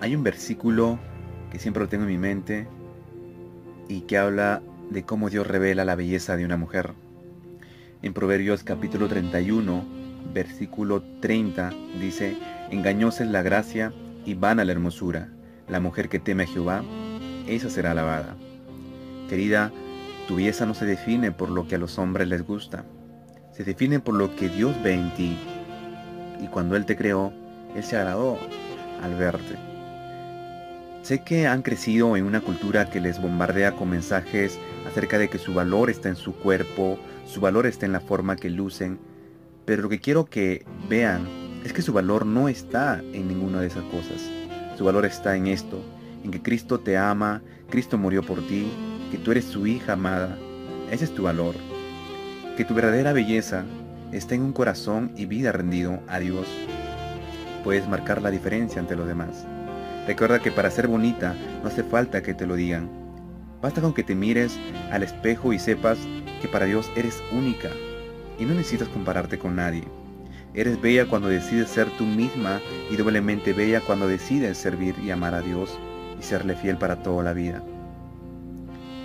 hay un versículo que siempre lo tengo en mi mente y que habla de cómo Dios revela la belleza de una mujer. En Proverbios capítulo 31, versículo 30 dice, engañosa es la gracia y vana la hermosura. La mujer que teme a Jehová, esa será alabada. Querida, tu belleza no se define por lo que a los hombres les gusta, se define por lo que Dios ve en ti. Y cuando Él te creó, Él se agradó al verte. Sé que han crecido en una cultura que les bombardea con mensajes acerca de que su valor está en su cuerpo, su valor está en la forma que lucen, pero lo que quiero que vean es que su valor no está en ninguna de esas cosas. Su valor está en esto, en que Cristo te ama, Cristo murió por ti, que tú eres su hija amada. Ese es tu valor. Que tu verdadera belleza está en un corazón y vida rendido a Dios. Puedes marcar la diferencia ante los demás. Recuerda que para ser bonita no hace falta que te lo digan. Basta con que te mires al espejo y sepas que para Dios eres única y no necesitas compararte con nadie. Eres bella cuando decides ser tú misma y doblemente bella cuando decides servir y amar a Dios y serle fiel para toda la vida.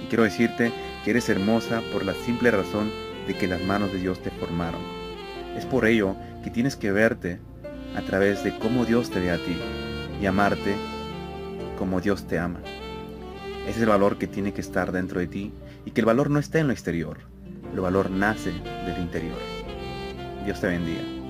Y quiero decirte que eres hermosa por la simple razón de que las manos de Dios te formaron. Es por ello que tienes que verte a través de cómo Dios te ve a ti y amarte como Dios te ama. Ese es el valor que tiene que estar dentro de ti y que el valor no está en lo exterior, el valor nace del interior. Dios te bendiga.